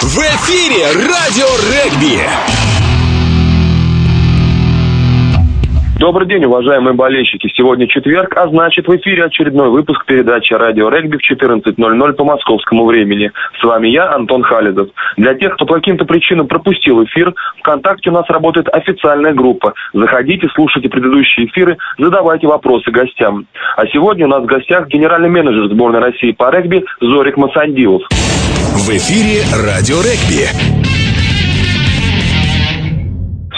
В эфире радио регби. Добрый день, уважаемые болельщики. Сегодня четверг, а значит в эфире очередной выпуск передачи «Радио Регби» в 14.00 по московскому времени. С вами я, Антон Халидов. Для тех, кто по каким-то причинам пропустил эфир, ВКонтакте у нас работает официальная группа. Заходите, слушайте предыдущие эфиры, задавайте вопросы гостям. А сегодня у нас в гостях генеральный менеджер сборной России по регби Зорик Масандилов. В эфире радио регби.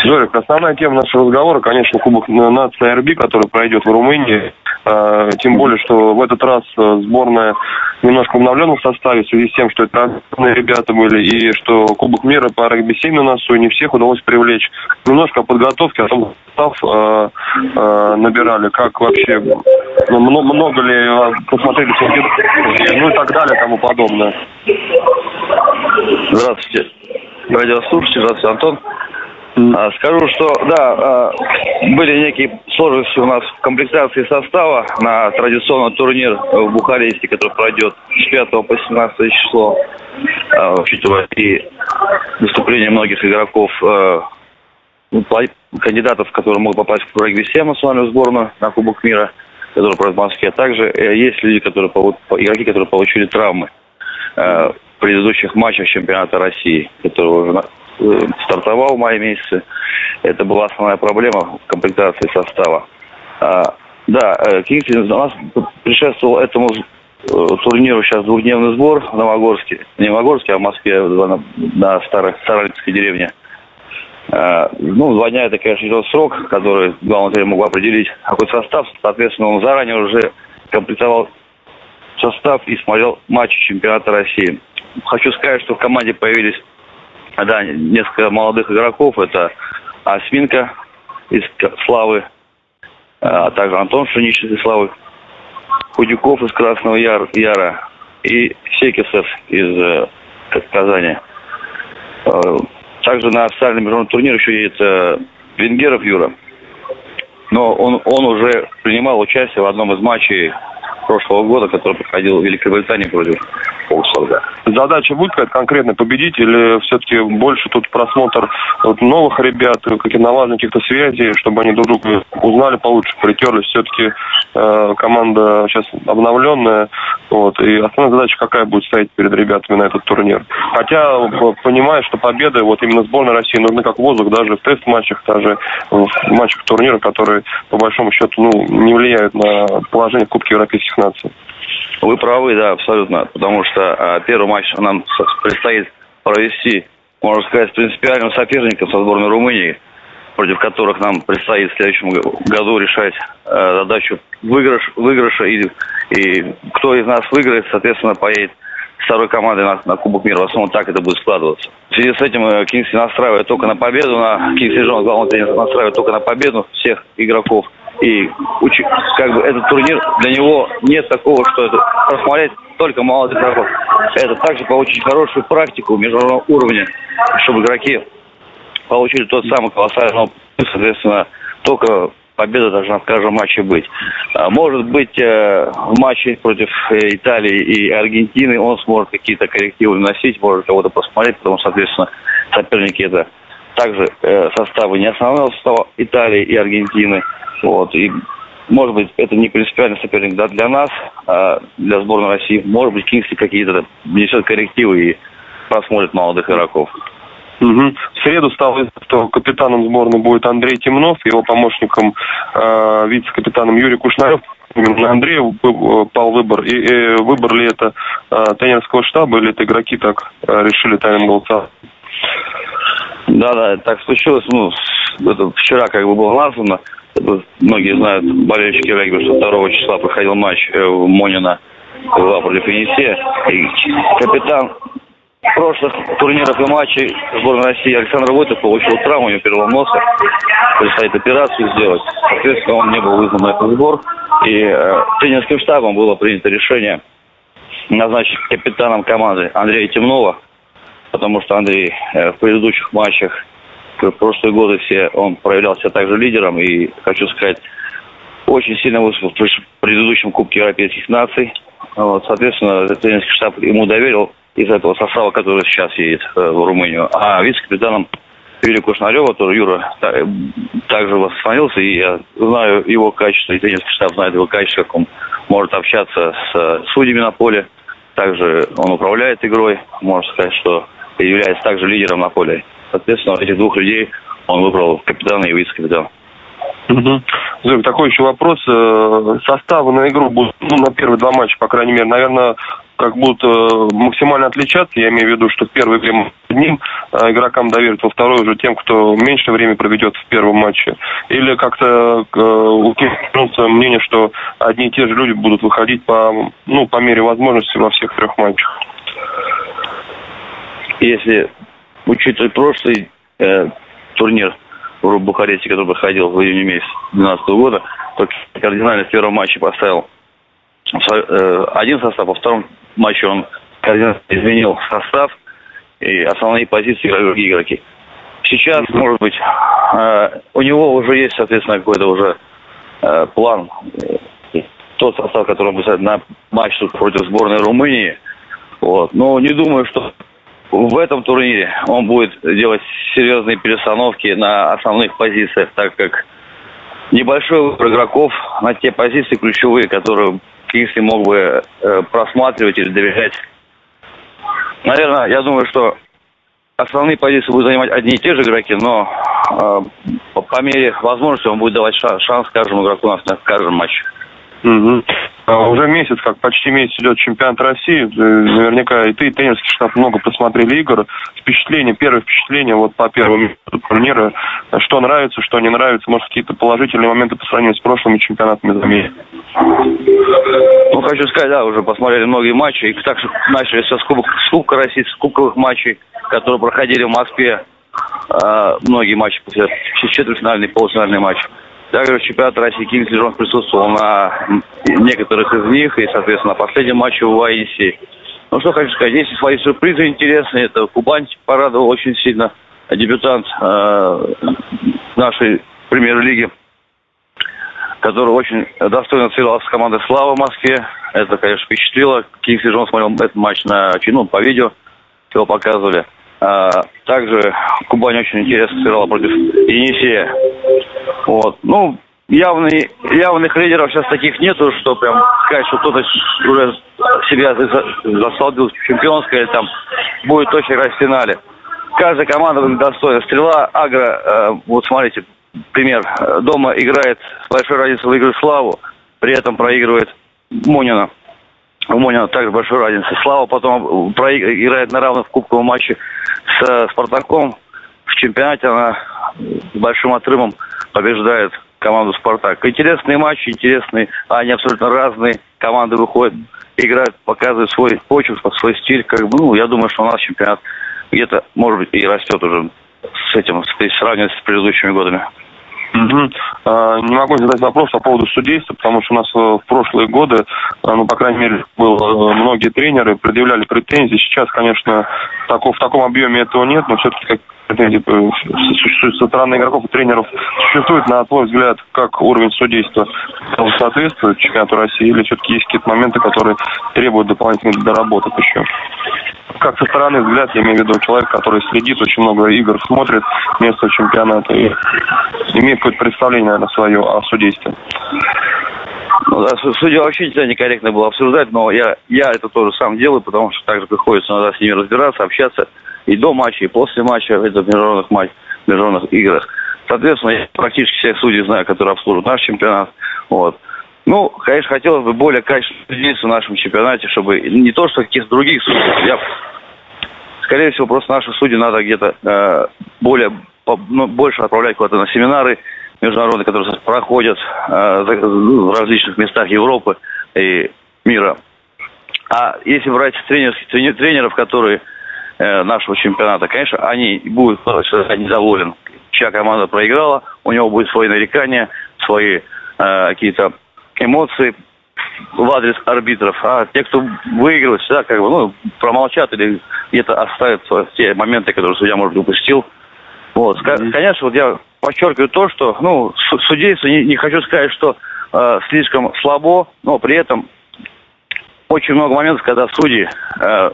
Жорик, основная тема нашего разговора, конечно, Кубок нации РБ, который пройдет в Румынии. А, тем более, что в этот раз э, сборная немножко в обновленном составе в связи с тем, что это ребята были, и что Кубок мира по регби-7 на носу, не всех удалось привлечь. Немножко о подготовке, о том, состав э, э, набирали, как вообще, ну, много ли посмотрели ну и так далее, тому подобное. Здравствуйте, радиослушатели, здравствуйте, Антон. А, скажу, что да, а, были некие сложности у нас в комплектации состава на традиционный турнир в Бухаресте, который пройдет с 5 по 17 число, а, учитывая и выступление многих игроков, ну, кандидатов, которые могут попасть в регби 7 национальную сборную на Кубок мира, который пройдет в Москве. Также э, есть люди, которые игроки, которые получили травмы в предыдущих матчах чемпионата России, которые уже стартовал в мае месяце. Это была основная проблема в комплектации состава. А, да, э, Кингсин у нас предшествовал этому э, турниру сейчас двухдневный сбор в Новогорске. Не в Новогорске, а в Москве, на, старой Старолипской деревне. А, ну, два дня это, конечно, идет срок, который главный тренер мог определить какой состав. Соответственно, он заранее уже комплектовал состав и смотрел матчи чемпионата России. Хочу сказать, что в команде появились да, несколько молодых игроков. Это Осминка из Славы, а также Антон Шунич из Славы, Худюков из Красного Яр, Яра и Секисов из э, Казани. Э, также на официальный международный турнир еще едет э, Венгеров Юра. Но он, он уже принимал участие в одном из матчей прошлого года, который проходил в Великобритании против Оксфорда. Задача какая-то конкретно победить или все-таки больше тут просмотр вот, новых ребят, каких налаживания каких-то связей, чтобы они друг друга узнали получше, притерлись. Все-таки э, команда сейчас обновленная, вот, и основная задача какая будет стоять перед ребятами на этот турнир. Хотя понимаю, что победы вот именно сборной России нужны как воздух даже в тест-матчах, даже в матчах турнира, которые по большому счету ну, не влияют на положение в Кубке Европейских наций. Вы правы, да, абсолютно. Потому что а, первый матч нам предстоит провести, можно сказать, с принципиальным соперником со сборной Румынии, против которых нам предстоит в следующем году решать а, задачу выигрыш, выигрыша. И, и кто из нас выиграет, соответственно, поедет второй командой на, на Кубок мира. В основном так это будет складываться. В связи с этим э, Кингси настраивает только на победу, на Кингси Джонс, главный тренер, настраивает только на победу всех игроков. И как бы этот турнир, для него нет такого, что это просмотреть только молодых игроков. Это также получить хорошую практику международного уровня, чтобы игроки получили тот самый колоссальный опыт. Соответственно, только победа должна в каждом матче быть. А, может быть, э, в матче против э, Италии и Аргентины он сможет какие-то коррективы вносить, может кого-то посмотреть, потому что, соответственно, соперники это также э, составы не основного состава Италии и Аргентины. Вот, и может быть, это не принципиальный соперник да, для нас, а для сборной России. Может быть, Кингсли какие-то внесет коррективы и просмотрит молодых игроков. Угу. В среду стало известно, что капитаном сборной будет Андрей Темнов, его помощником э, вице-капитаном Юрий Кушнарев. Именно Андрею пал выбор. И, и выбор ли это э, тренерского штаба или это игроки так э, решили тайным голосом? Да, да, так случилось. Ну, это вчера как бы было названо. Многие знают, болельщики регби, что 2 числа проходил матч э, в Монино против Енисея. И капитан прошлых турниров и матчей сборной России Александр Войтов получил травму, у него перелом носа, предстоит операцию сделать. Соответственно, он не был вызван на этот сбор. И э, тренерским штабом было принято решение назначить капитаном команды Андрея Темнова, потому что Андрей э, в предыдущих матчах в прошлые годы все, он проявлял себя также лидером и, хочу сказать, очень сильно выступил в предыдущем Кубке Европейских наций. Вот, соответственно, тренерский штаб ему доверил из этого состава, который сейчас едет э, в Румынию. А вице-капитаном Юрия Кушнарева, который Юра та, также восстановился, и я знаю его качество, и тренерский штаб знает его качество, как он может общаться с э, судьями на поле. Также он управляет игрой, можно сказать, что является также лидером на поле. Соответственно, этих двух людей он выбрал капитана и вице-капитана. Угу. Зоя, такой еще вопрос. Э, составы на игру будут, ну, на первые два матча, по крайней мере, наверное, как будут э, максимально отличаться. Я имею в виду, что в первой игре одним э, игрокам доверят, во второй уже тем, кто меньше времени проведет в первом матче. Или как-то укинуться мнение, что одни и те же люди будут выходить по, ну, по мере возможности во всех трех матчах. Если учитывать прошлый э, турнир в Бухаресте, который проходил в июне месяце 2012 года, то кардинально в первом матче поставил э, один состав, во втором матче он кардинально изменил состав и основные позиции играли игроки. Сейчас, может быть, э, у него уже есть, соответственно, какой-то уже э, план. Тот состав, который он будет на матч против сборной Румынии. Вот. Но не думаю, что в этом турнире он будет делать серьезные перестановки на основных позициях, так как небольшой выбор игроков на те позиции ключевые, которые Кингсли мог бы э, просматривать или доверять. Наверное, я думаю, что основные позиции будут занимать одни и те же игроки, но э, по, мере возможности он будет давать шанс, шанс каждому игроку на каждом матче. Угу. Уже месяц, как почти месяц идет чемпионат России. Наверняка и ты, и тренерский штаб много посмотрели игр. Впечатление, первое впечатление вот по первому турнира. Что нравится, что не нравится. Может, какие-то положительные моменты по сравнению с прошлыми чемпионатами заметить? Ну, хочу сказать, да, уже посмотрели многие матчи. И так начали все с, кубок, с Кубка России, с кубковых матчей, которые проходили в Москве. А, многие матчи, четвертьфинальный, полуфинальный матч. Также в чемпионате России Кингсли Джонс присутствовал на некоторых из них, и, соответственно, на последнем матче в Ваиси. Ну, что хочу сказать, есть свои сюрпризы интересные. Это Кубань порадовал очень сильно. Дебютант э, нашей премьер-лиги, который очень достойно сыграл с командой «Слава» в Москве. Это, конечно, впечатлило. Кингсли Джон смотрел этот матч на ну, по видео, его показывали. А, также Кубань очень интересно сыграла против Енисея. Вот. Ну, явный, явных лидеров сейчас таких нету, что прям сказать, что кто-то уже себя засолдил в чемпионской, там будет точно играть в финале. Каждая команда достойна. Стрела, Агро, э, вот смотрите, пример. Дома играет с большой разницей выигрывает Славу, при этом проигрывает Мунина. У Монина также большой разницы. Слава потом играет на равных в кубковом матче с Спартаком. В чемпионате она большим отрывом побеждает команду «Спартак». Интересные матчи, интересные, они абсолютно разные. Команды выходят, играют, показывают свой почерк, свой стиль. Как бы, ну, я думаю, что у нас чемпионат где-то, может быть, и растет уже с этим, если сравнивать с предыдущими годами. Угу. Не могу задать вопрос по поводу судейства, потому что у нас э, в прошлые годы, а, ну, по крайней мере, было, э, многие тренеры предъявляли претензии. Сейчас, конечно, в таком объеме этого нет, но все-таки со стороны игроков и тренеров существует, на твой взгляд, как уровень судейства соответствует чемпионату России, или все-таки есть какие-то моменты, которые требуют дополнительных доработок еще? как со стороны взгляд, я имею в виду человек, который следит, очень много игр смотрит место чемпионата и имеет какое-то представление, наверное, свое о судействе. Ну, да, судья вообще нельзя некорректно было обсуждать, но я, я это тоже сам делаю, потому что также приходится иногда с ними разбираться, общаться и до матча, и после матча в этих международных матчах, международных играх. Соответственно, я практически всех судей знаю, которые обслуживают наш чемпионат. Вот. Ну, конечно, хотелось бы более качественного здесь в нашем чемпионате, чтобы не то, что каких-то других судей. Я, скорее всего, просто наши судьи надо где-то э, более, по, ну, больше отправлять куда-то на семинары международные, которые проходят э, в различных местах Европы и мира. А если брать тренерских тренеров, которые нашего чемпионата, конечно, они будут недоволен. Чья команда проиграла, у него будет свои нарекания, свои э, какие-то эмоции в адрес арбитров, а те, кто выигрывает, всегда как бы, ну, промолчат или где-то оставят те моменты, которые судья, может, упустил. Вот. Конечно, вот я подчеркиваю то, что, ну, судейство, не, не хочу сказать, что э, слишком слабо, но при этом очень много моментов, когда судьи э,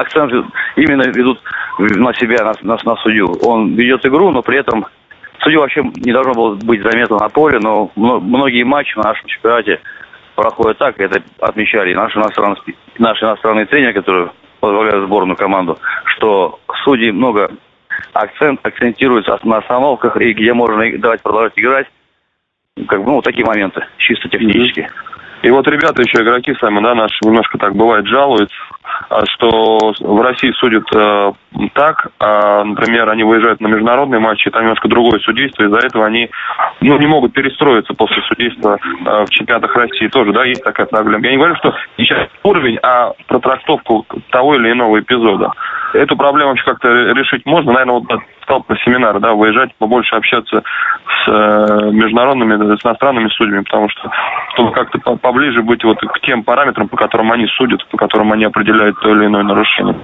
акцент именно ведут на себя, на, на, на судью. Он ведет игру, но при этом судью вообще не должно было быть заметно на поле, но многие матчи в нашем чемпионате проходят так, это отмечали наши иностранные, наши иностранные тренеры, которые возглавляют сборную команду, что судьи много акцент акцентируется на остановках и где можно давать продолжать играть. Как бы, ну, вот такие моменты, чисто технические. И вот ребята еще, игроки сами, да, наши немножко так бывает жалуются, а, что в России судят э, так, а, например, они выезжают на международные матчи, там немножко другое судейство, из-за этого они ну, не могут перестроиться после судейства э, в чемпионатах России тоже, да, есть такая проблема. Я не говорю, что сейчас уровень, а про трактовку того или иного эпизода. Эту проблему вообще как-то решить можно, наверное, вот стал на семинары, да, выезжать, побольше общаться с э, международными, с иностранными судьями, потому что чтобы как-то поближе быть вот к тем параметрам, по которым они судят, по которым они определяют то или иное нарушение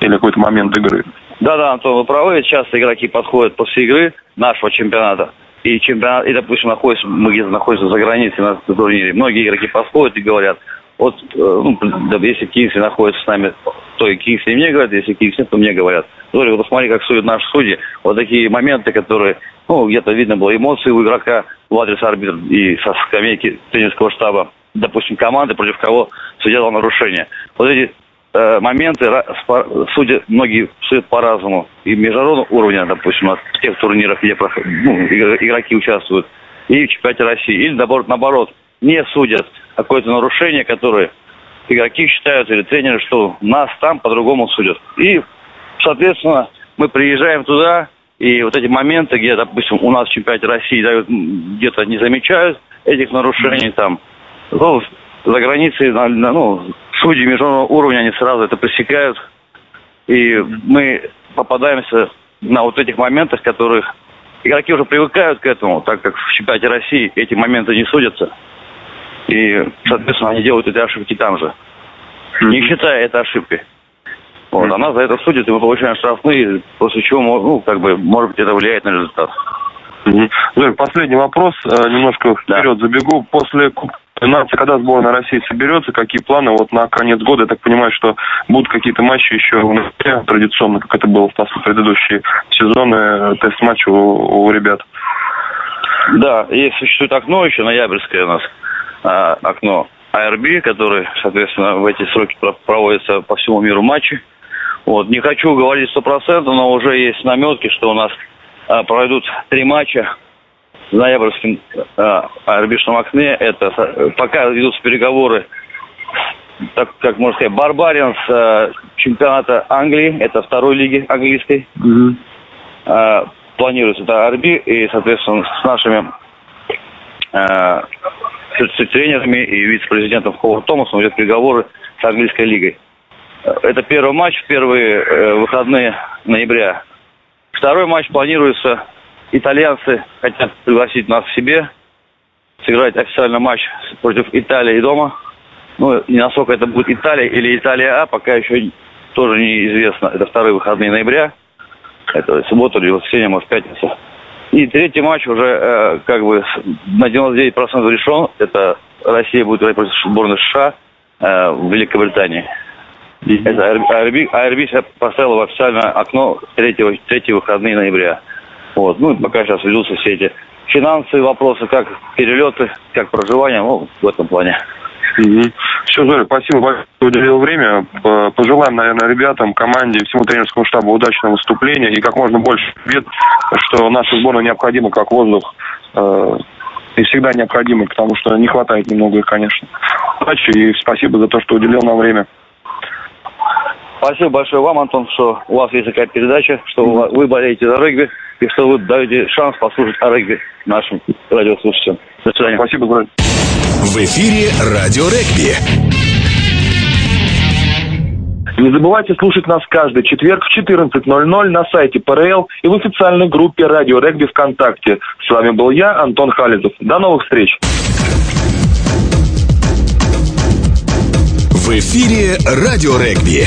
или какой-то момент игры. Да-да, Антон, вы правы. Часто игроки подходят после игры нашего чемпионата. И чемпионат, и, допустим, находится, мы где-то находимся за границей на турнире. Многие игроки подходят и говорят, вот, э, ну, если Кингсли находится с нами, то и Кингсли мне говорят, если Кингсли, то мне говорят. Говорю, вот посмотри, как судят наши судьи. Вот такие моменты, которые, ну, где-то видно было эмоции у игрока в адрес арбитра и со скамейки тренерского штаба, допустим, команды, против кого судья дал нарушение. Вот эти э, моменты судят, многие судят по-разному. И международного уровня, допустим, на тех турнирах, где ну, игроки участвуют, и в чемпионате России. Или, наоборот, наоборот не судят какое-то нарушение, которое игроки считают или тренеры, что нас там по-другому судят. И, соответственно, мы приезжаем туда, и вот эти моменты, где, допустим, у нас в чемпионате России дают, где-то не замечают этих нарушений там, ну, за границей, ну, судьи международного уровня, они сразу это пресекают. И мы попадаемся на вот этих моментах, которых игроки уже привыкают к этому, так как в чемпионате России эти моменты не судятся. И, соответственно, они делают эти ошибки там же, не считая это ошибкой. Вот, она за это судит, и мы получаем штрафные, после чего, ну, как бы, может быть, это влияет на результат. Угу. Последний вопрос, э, немножко вперед да. забегу. После нации, когда сборная России соберется, какие планы вот на конец года? Я так понимаю, что будут какие-то матчи еще традиционно, как это было в предыдущие сезоны, э, тест-матчи у, у ребят. Да, есть существует окно еще, ноябрьское у нас а, окно АРБ, который, соответственно, в эти сроки проводится по всему миру матчи. Вот. Не хочу говорить стопроцентно, но уже есть наметки, что у нас а, пройдут три матча в ноябрьском а, арбитражном окне. Это пока ведутся переговоры, так как можно сказать, Барбариан с а, чемпионата Англии, это второй лиги английской. Mm-hmm. А, планируется это Арби, и, соответственно, с нашими с тренерами и вице-президентом Ховард Томасом идет переговоры с английской лигой. Это первый матч в первые э, выходные ноября. Второй матч планируется. Итальянцы хотят пригласить нас к себе, сыграть официальный матч против Италии дома. Ну, не насколько это будет Италия или Италия А, пока еще тоже неизвестно. Это вторые выходные ноября. Это суббота или воскресенье, может, пятница. И третий матч уже э, как бы на 99% решен. Это Россия будет играть против сборной США э, в Великобритании. Mm-hmm. Это IRB, IRB поставила в официальное окно третьего, третьего выходные ноября. Вот. Ну, пока сейчас ведутся все эти финансовые вопросы, как перелеты, как проживание, ну, в этом плане. Угу. Все, Зоря, спасибо большое, что уделил время. Пожелаем, наверное, ребятам, команде, всему тренерскому штабу удачного выступления и как можно больше побед, что наша сборная необходима как воздух э, и всегда необходима, потому что не хватает немного их, конечно. Удачи и спасибо за то, что уделил нам время. Спасибо большое вам, Антон, что у вас есть такая передача, что mm-hmm. вы болеете за регби и что вы даете шанс послушать о регби нашим радиослушателям. До свидания. Спасибо, Брат. В эфире Радио Регби. Не забывайте слушать нас каждый четверг в 14.00 на сайте ПРЛ и в официальной группе Радио Регби ВКонтакте. С вами был я, Антон Хализов. До новых встреч! В эфире Радио Регби.